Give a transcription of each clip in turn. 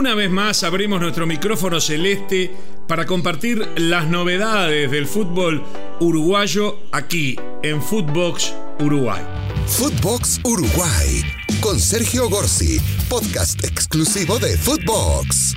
Una vez más abrimos nuestro micrófono celeste para compartir las novedades del fútbol uruguayo aquí en Footbox Uruguay. Footbox Uruguay con Sergio Gorsi, podcast exclusivo de Footbox.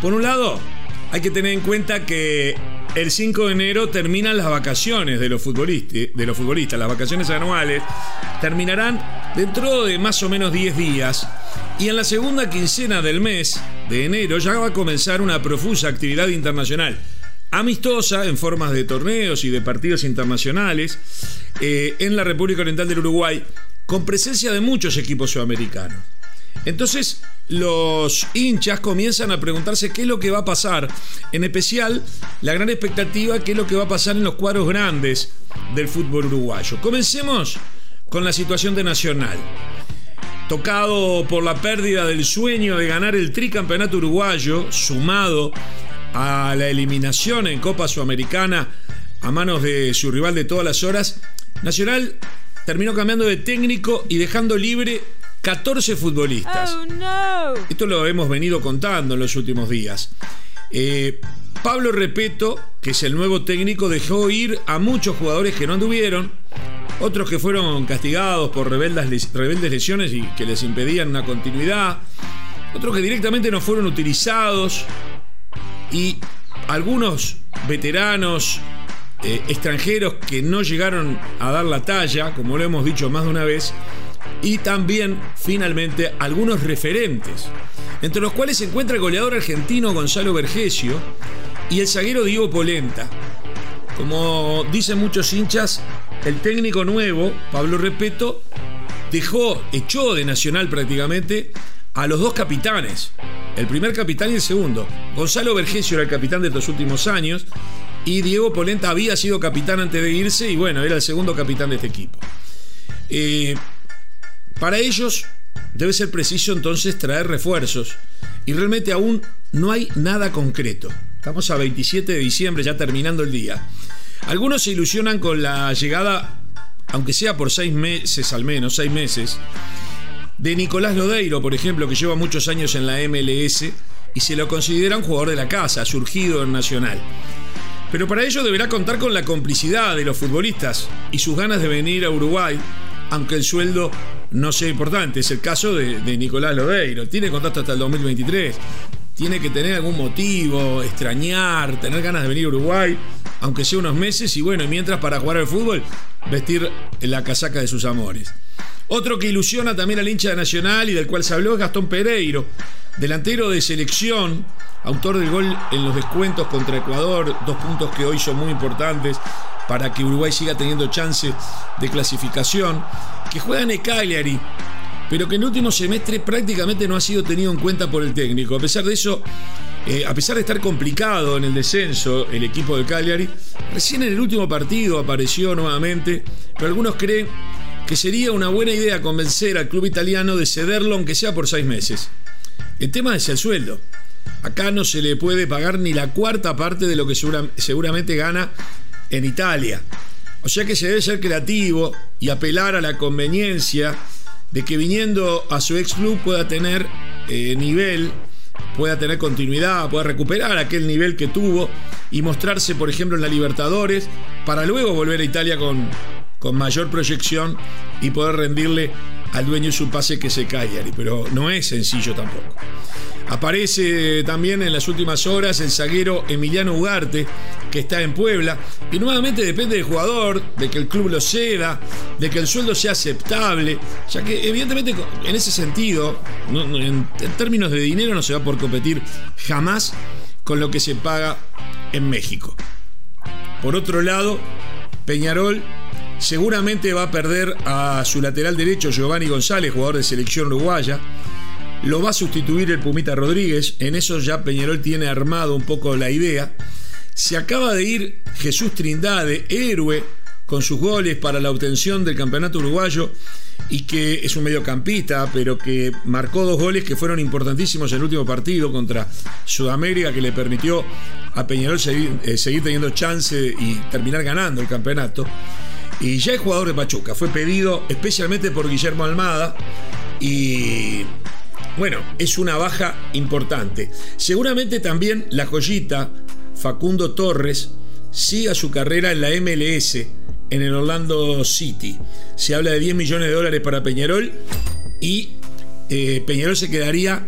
Por un lado, hay que tener en cuenta que el 5 de enero terminan las vacaciones de los futbolistas, de los futbolistas, las vacaciones anuales terminarán dentro de más o menos 10 días y en la segunda quincena del mes de enero ya va a comenzar una profusa actividad internacional amistosa en formas de torneos y de partidos internacionales eh, en la República Oriental del Uruguay con presencia de muchos equipos sudamericanos. Entonces, los hinchas comienzan a preguntarse qué es lo que va a pasar. En especial, la gran expectativa, qué es lo que va a pasar en los cuadros grandes del fútbol uruguayo. Comencemos con la situación de Nacional. Tocado por la pérdida del sueño de ganar el tricampeonato uruguayo, sumado a la eliminación en Copa Sudamericana a manos de su rival de todas las horas, Nacional terminó cambiando de técnico y dejando libre 14 futbolistas. Oh, Esto lo hemos venido contando en los últimos días. Eh, Pablo Repeto, que es el nuevo técnico, dejó ir a muchos jugadores que no anduvieron, otros que fueron castigados por rebeldes, rebeldes lesiones y que les impedían una continuidad, otros que directamente no fueron utilizados y algunos veteranos eh, extranjeros que no llegaron a dar la talla, como lo hemos dicho más de una vez, y también, finalmente, algunos referentes, entre los cuales se encuentra el goleador argentino Gonzalo Vergesio y el zaguero Diego Polenta. Como dicen muchos hinchas, el técnico nuevo, Pablo Repeto, dejó, echó de Nacional prácticamente a los dos capitanes, el primer capitán y el segundo. Gonzalo Vergesio era el capitán de estos últimos años y Diego Polenta había sido capitán antes de irse y bueno, era el segundo capitán de este equipo. Eh, para ellos debe ser preciso entonces traer refuerzos y realmente aún no hay nada concreto. Estamos a 27 de diciembre, ya terminando el día. Algunos se ilusionan con la llegada, aunque sea por seis meses al menos, seis meses, de Nicolás Lodeiro, por ejemplo, que lleva muchos años en la MLS y se lo considera un jugador de la casa, surgido en Nacional. Pero para ello deberá contar con la complicidad de los futbolistas y sus ganas de venir a Uruguay, aunque el sueldo no sea importante. Es el caso de, Nicolás Lodeiro. Tiene contrato hasta el 2023. Tiene que tener algún motivo, extrañar, tener ganas de venir a Uruguay, aunque sea unos meses, y bueno, mientras para jugar al fútbol, vestir la casaca de sus amores. Otro que ilusiona también al hincha de Nacional y del cual se habló es Gastón Pereiro, delantero de selección, autor del gol en los descuentos contra Ecuador, dos puntos que hoy son muy importantes para que Uruguay siga teniendo chance de clasificación, que juega en el Cagliari, pero que en el último semestre prácticamente no ha sido tenido en cuenta por el técnico. A pesar de eso, eh, a pesar de estar complicado en el descenso el equipo de Cagliari, recién en el último partido apareció nuevamente, pero algunos creen que sería una buena idea convencer al club italiano de cederlo aunque sea por seis meses. El tema es el sueldo. Acá no se le puede pagar ni la cuarta parte de lo que seguramente gana en Italia. O sea que se debe ser creativo y apelar a la conveniencia de que viniendo a su ex club pueda tener eh, nivel, pueda tener continuidad, pueda recuperar aquel nivel que tuvo y mostrarse, por ejemplo, en la Libertadores, para luego volver a Italia con, con mayor proyección y poder rendirle al dueño su pase que se Cagliari. Pero no es sencillo tampoco. Aparece también en las últimas horas el zaguero Emiliano Ugarte, que está en Puebla, y nuevamente depende del jugador, de que el club lo ceda, de que el sueldo sea aceptable, ya que evidentemente en ese sentido, en, términos de dinero no se va por competir jamás con lo que se paga en México. Por otro lado, Peñarol seguramente va a perder a su lateral derecho Giovanni González, jugador de selección uruguaya. Lo va a sustituir el Pumita Rodríguez. En eso ya Peñarol tiene armado un poco la idea. Se acaba de ir Jesús Trindade, héroe con sus goles para la obtención del campeonato uruguayo y que es un mediocampista, pero que marcó dos goles que fueron importantísimos en el último partido contra Sudamérica, que le permitió a Peñarol seguir, eh, seguir teniendo chance y terminar ganando el campeonato. Y ya es jugador de Pachuca, fue pedido especialmente por Guillermo Almada y bueno, es una baja importante. Seguramente también la joyita Facundo Torres siga su carrera en la MLS en el Orlando City. Se habla de 10 millones de dólares para Peñarol y eh, Peñarol se quedaría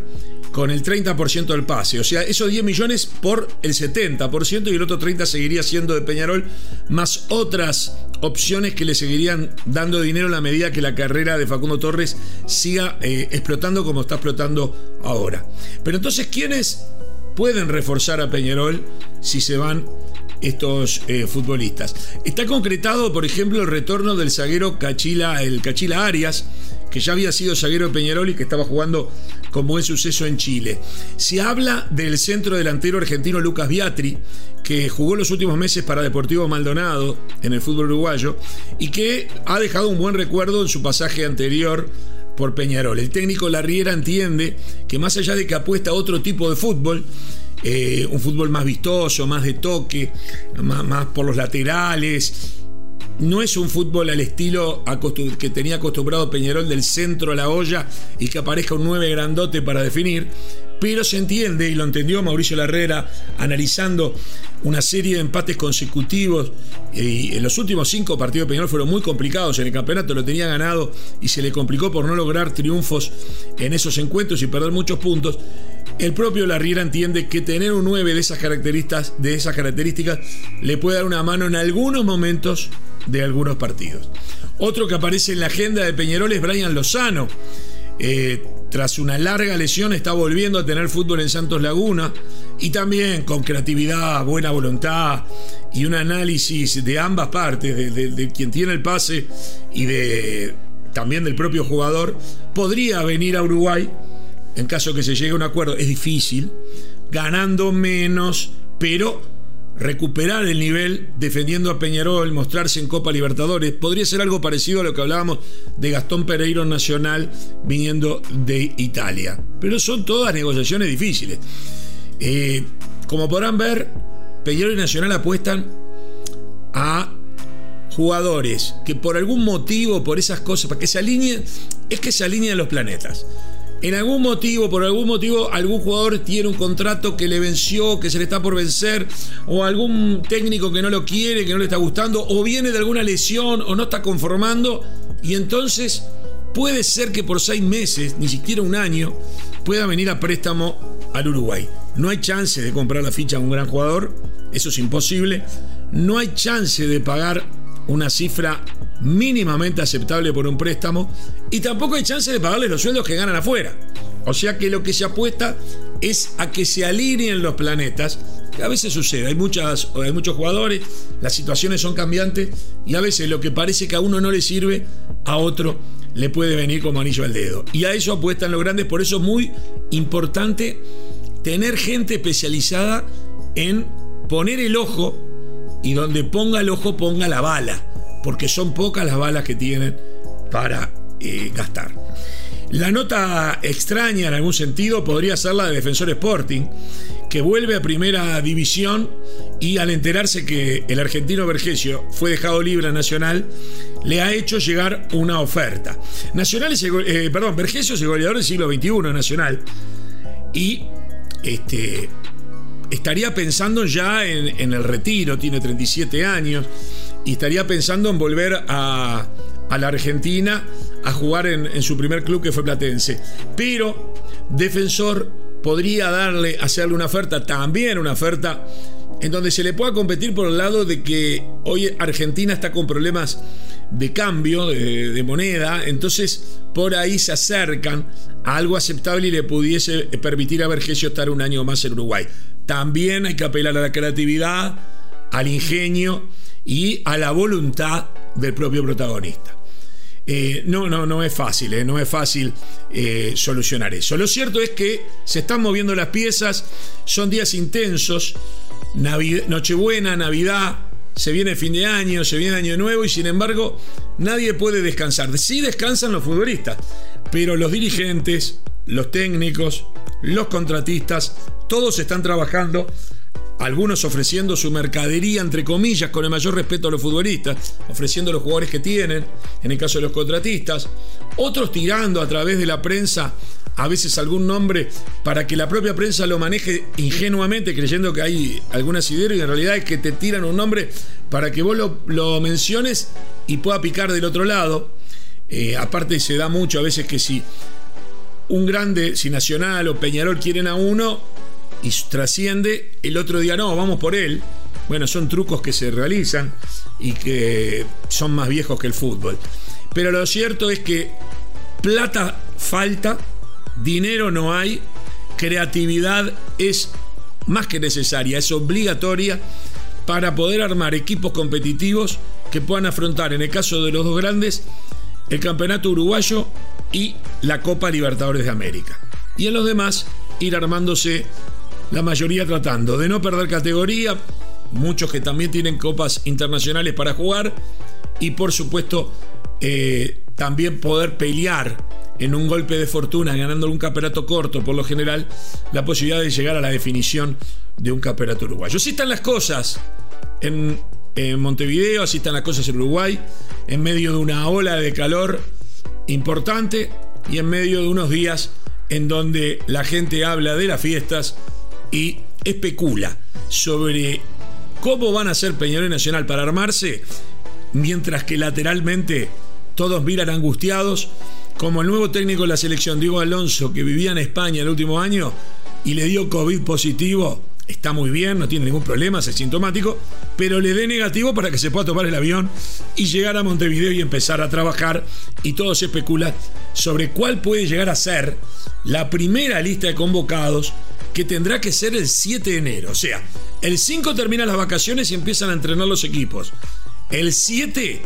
con el 30% del pase. O sea, esos 10 millones por el 70% y el otro 30% seguiría siendo de Peñarol, más otras opciones que le seguirían dando dinero a la medida que la carrera de Facundo Torres siga eh, explotando como está explotando ahora. Pero entonces, ¿quiénes pueden reforzar a Peñarol si se van estos eh, futbolistas. Está concretado, por ejemplo, el retorno del zaguero Cachila, el Cachila Arias, que ya había sido zaguero de Peñarol y que estaba jugando con buen suceso en Chile. Se habla del centro delantero argentino Lucas Biatri, que jugó los últimos meses para Deportivo Maldonado en el fútbol uruguayo y que ha dejado un buen recuerdo en su pasaje anterior por Peñarol. El técnico Larriera entiende que más allá de que apuesta a otro tipo de fútbol, eh, un fútbol más vistoso, más de toque, más, por los laterales. No es un fútbol al estilo que tenía acostumbrado Peñarol del centro a la olla y que aparezca un 9 grandote para definir, pero se entiende, y lo entendió Mauricio Larrera, analizando una serie de empates consecutivos, y los últimos cinco partidos de Peñarol fueron muy complicados, en el campeonato lo tenía ganado y se le complicó por no lograr triunfos en esos encuentros y perder muchos puntos. El propio Larriera entiende que tener un 9 de esas características, de esas características le puede dar una mano en algunos momentos de algunos partidos. Otro que aparece en la agenda de Peñarol es Brian Lozano. Eh, tras una larga lesión está volviendo a tener fútbol en Santos Laguna y también con creatividad, buena voluntad y un análisis de ambas partes, de, quien tiene el pase y de también del propio jugador, podría venir a Uruguay en caso que se llegue a un acuerdo. Es difícil, ganando menos, pero recuperar el nivel defendiendo a Peñarol, mostrarse en Copa Libertadores. Podría ser algo parecido a lo que hablábamos de Gastón Pereiro Nacional viniendo de Italia. Pero son todas negociaciones difíciles. Eh, como podrán ver, Peñarol y Nacional apuestan a jugadores que por algún motivo, por esas cosas, para que se alineen, es que se alineen los planetas en algún motivo, por algún motivo, algún jugador tiene un contrato que le venció, que se le está por vencer, o algún técnico que no lo quiere, que no le está gustando, o viene de alguna lesión, o no está conformando, y entonces puede ser que por seis meses, ni siquiera un año, pueda venir a préstamo al Uruguay. No hay chance de comprar la ficha a un gran jugador, eso es imposible. No hay chance de pagar una cifra mínimamente aceptable por un préstamo y tampoco hay chance de pagarle los sueldos que ganan afuera. O sea que lo que se apuesta es a que se alineen los planetas, que a veces sucede, hay, muchas, hay muchos jugadores, las situaciones son cambiantes y a veces lo que parece que a uno no le sirve, a otro le puede venir como anillo al dedo. Y a eso apuestan los grandes, por eso es muy importante tener gente especializada en poner el ojo y donde ponga el ojo ponga la bala porque son pocas las balas que tienen para eh, gastar. La nota extraña en algún sentido podría ser la de Defensor Sporting, que vuelve a primera división y al enterarse que el argentino Vergesio fue dejado libre a Nacional, le ha hecho llegar una oferta. Nacional es eh, perdón, Vergesio es el goleador del siglo XXI Nacional y este, estaría pensando ya en, el retiro, tiene 37 años, y estaría pensando en volver a, la Argentina a jugar en, su primer club que fue Platense. Pero Defensor podría darle, hacerle una oferta, también una oferta en donde se le pueda competir por el lado de que hoy Argentina está con problemas de cambio, de, moneda, entonces por ahí se acercan a algo aceptable y le pudiese permitir a Vergesio estar un año más en Uruguay. También hay que apelar a la creatividad, al ingenio y a la voluntad del propio protagonista. Eh, no, no, no es fácil, eh, no es fácil eh, solucionar eso. Lo cierto es que se están moviendo las piezas, son días intensos, Nochebuena, Navidad, se viene fin de año, se viene año nuevo y sin embargo nadie puede descansar. Sí descansan los futbolistas, pero los dirigentes, los técnicos, los contratistas, todos están trabajando algunos ofreciendo su mercadería, entre comillas, con el mayor respeto a los futbolistas, ofreciendo los jugadores que tienen, en el caso de los contratistas, otros tirando a través de la prensa a veces algún nombre para que la propia prensa lo maneje ingenuamente creyendo que hay algún asidero y en realidad es que te tiran un nombre para que vos lo, menciones y pueda picar del otro lado. Eh, aparte se da mucho a veces que si un grande, si Nacional o Peñarol quieren a uno y trasciende, el otro día no, vamos por él. Bueno, son trucos que se realizan y que son más viejos que el fútbol. Pero lo cierto es que plata falta, dinero no hay, creatividad es más que necesaria, es obligatoria para poder armar equipos competitivos que puedan afrontar, en el caso de los dos grandes, el Campeonato Uruguayo y la Copa Libertadores de América. Y en los demás, ir armándose la mayoría tratando de no perder categoría, muchos que también tienen copas internacionales para jugar y por supuesto eh, también poder pelear en un golpe de fortuna, ganando un campeonato corto por lo general, la posibilidad de llegar a la definición de un campeonato uruguayo. Así están las cosas en, en Montevideo, así están las cosas en Uruguay, en medio de una ola de calor importante y en medio de unos días en donde la gente habla de las fiestas y especula sobre cómo van a ser Peñarol Nacional para armarse, mientras que lateralmente todos miran angustiados, como el nuevo técnico de la selección, Diego Alonso, que vivía en España el último año y le dio COVID positivo, está muy bien, no tiene ningún problema, es sintomático, pero le dé negativo para que se pueda tomar el avión y llegar a Montevideo y empezar a trabajar. Y todo se especula sobre cuál puede llegar a ser la primera lista de convocados que tendrá que ser el 7 de enero. O sea, el 5 terminan las vacaciones y empiezan a entrenar los equipos. El 7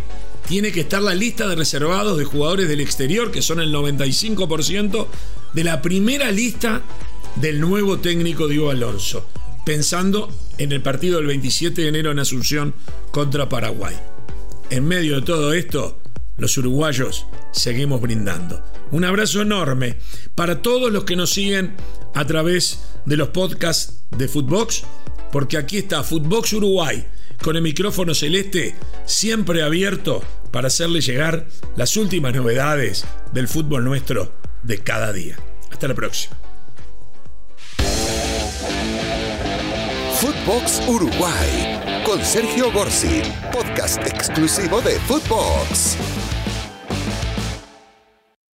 tiene que estar la lista de reservados de jugadores del exterior, que son el 95% de la primera lista del nuevo técnico Diego Alonso, pensando en el partido del 27 de enero en Asunción contra Paraguay. En medio de todo esto, los uruguayos seguimos brindando. Un abrazo enorme para todos los que nos siguen a través de los podcasts de Footbox, porque aquí está Footbox Uruguay con el micrófono celeste siempre abierto para hacerle llegar las últimas novedades del fútbol nuestro de cada día. Hasta la próxima. Footbox Uruguay con Sergio Gorsi, podcast exclusivo de Footbox.